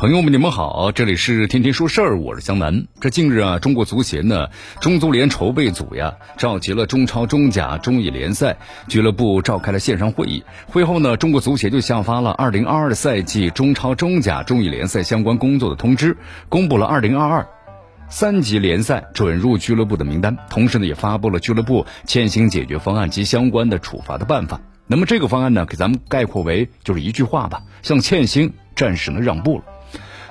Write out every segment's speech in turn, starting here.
朋友们，你们好，这里是天天说事儿，我是江南。这近日啊，中国足协呢，中足联筹备组呀，召集了中超、中甲、中乙联赛俱乐部召开了线上会议。会后呢，中国足协就下发了二零二二赛季中超、中甲、中乙联赛相关工作的通知，公布了二零二二三级联赛准入俱乐部的名单，同时呢，也发布了俱乐部欠薪解决方案及相关的处罚的办法。那么这个方案呢，给咱们概括为就是一句话吧，像欠薪暂时呢让步了。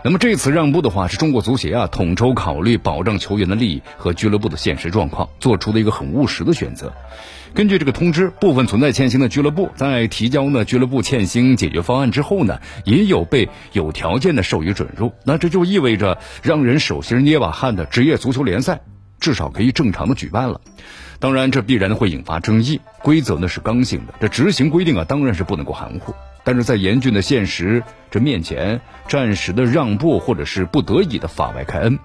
那么这次让步的话，是中国足协啊统筹考虑保障球员的利益和俱乐部的现实状况，做出的一个很务实的选择。根据这个通知，部分存在欠薪的俱乐部在提交呢俱乐部欠薪解决方案之后呢，也有被有条件的授予准入。那这就意味着让人手心捏把汗的职业足球联赛至少可以正常的举办了。当然，这必然会引发争议。规则呢是刚性的，这执行规定啊当然是不能够含糊。但是在严峻的现实这面前，暂时的让步或者是不得已的法外开恩。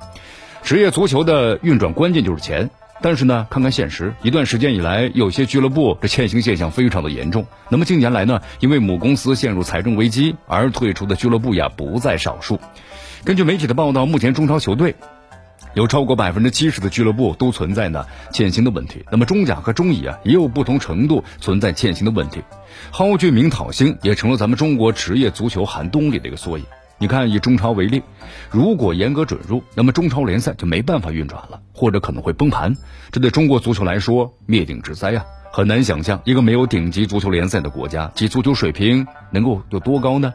职业足球的运转关键就是钱，但是呢，看看现实，一段时间以来，有些俱乐部这欠薪现象非常的严重。那么近年来呢，因为母公司陷入财政危机而退出的俱乐部呀不在少数。根据媒体的报道，目前中超球队。有超过百分之七十的俱乐部都存在呢欠薪的问题，那么中甲和中乙啊也有不同程度存在欠薪的问题，蒿俊闵讨薪也成了咱们中国职业足球寒冬里的一个缩影。你看，以中超为例，如果严格准入，那么中超联赛就没办法运转了，或者可能会崩盘，这对中国足球来说灭顶之灾啊！很难想象一个没有顶级足球联赛的国家，其足球水平能够有多高呢？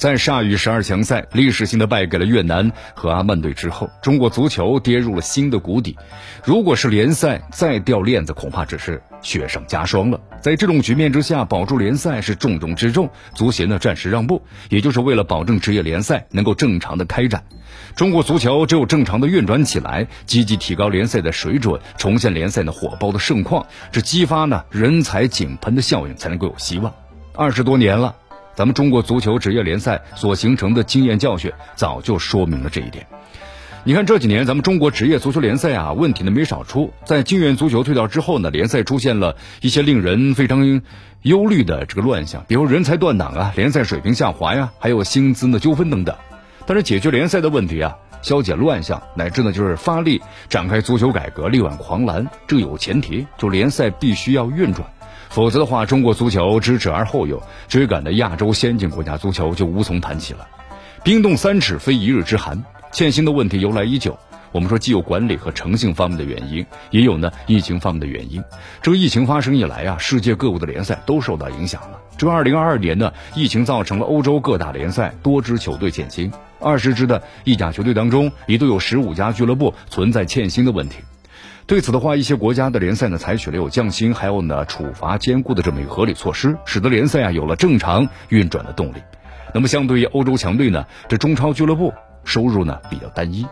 在铩羽十二强赛历史性的败给了越南和阿曼队之后，中国足球跌入了新的谷底。如果是联赛再掉链子，恐怕只是雪上加霜了。在这种局面之下，保住联赛是重中之重。足协呢暂时让步，也就是为了保证职业联赛能够正常的开展。中国足球只有正常的运转起来，积极提高联赛的水准，重现联赛的火爆的盛况，这激发呢人才井喷的效应才能够有希望。二十多年了。咱们中国足球职业联赛所形成的经验教训，早就说明了这一点。你看这几年咱们中国职业足球联赛啊，问题呢没少出。在金元足球退掉之后呢，联赛出现了一些令人非常忧虑的这个乱象，比如人才断档啊，联赛水平下滑呀，还有薪资的纠纷等等。但是解决联赛的问题啊，消解乱象，乃至呢就是发力展开足球改革，力挽狂澜，这有前提，就联赛必须要运转。否则的话，中国足球知耻而后勇，追赶的亚洲先进国家足球就无从谈起了。冰冻三尺非一日之寒，欠薪的问题由来已久。我们说，既有管理和诚信方面的原因，也有呢疫情方面的原因。这个疫情发生以来啊，世界各国的联赛都受到影响了。这二零二二年呢，疫情造成了欧洲各大联赛多支球队欠薪，二十支的意甲球队当中，一度有十五家俱乐部存在欠薪的问题。对此的话，一些国家的联赛呢，采取了有降薪还有呢处罚兼顾的这么一个合理措施，使得联赛啊有了正常运转的动力。那么相对于欧洲强队呢，这中超俱乐部收入呢比较单一，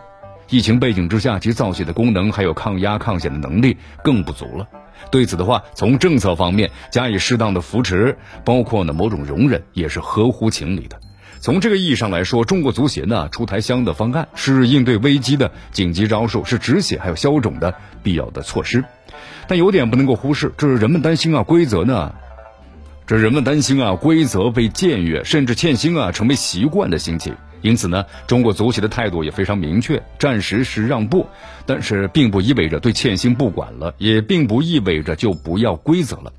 疫情背景之下，其造血的功能还有抗压抗险的能力更不足了。对此的话，从政策方面加以适当的扶持，包括呢某种容忍，也是合乎情理的。从这个意义上来说，中国足协呢出台相应的方案，是应对危机的紧急招数，是止血还有消肿的必要的措施。但有点不能够忽视，这是人们担心啊，规则呢，这人们担心啊，规则被僭越，甚至欠薪啊成为习惯的心情。因此呢，中国足协的态度也非常明确，暂时是让步，但是并不意味着对欠薪不管了，也并不意味着就不要规则了。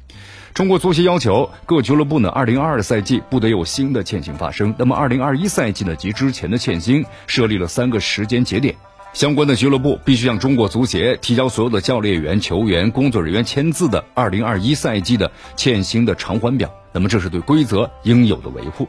中国足协要求各俱乐部呢，二零二二赛季不得有新的欠薪发生。那么二零二一赛季呢及之前的欠薪，设立了三个时间节点，相关的俱乐部必须向中国足协提交所有的教练员、球员、工作人员签字的二零二一赛季的欠薪的偿还表。那么这是对规则应有的维护。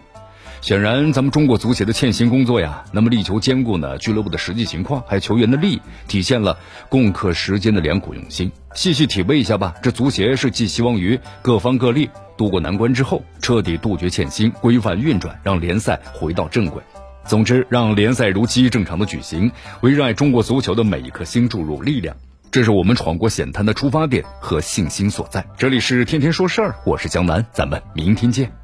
显然，咱们中国足协的欠薪工作呀，那么力求兼顾呢俱乐部的实际情况，还有球员的利益，体现了共克时艰的良苦用心。细细体味一下吧，这足协是寄希望于各方各力渡过难关之后，彻底杜绝欠薪，规范运转，让联赛回到正轨。总之，让联赛如期正常的举行，为热爱中国足球的每一颗心注入力量。这是我们闯过险滩的出发点和信心所在。这里是天天说事儿，我是江南，咱们明天见。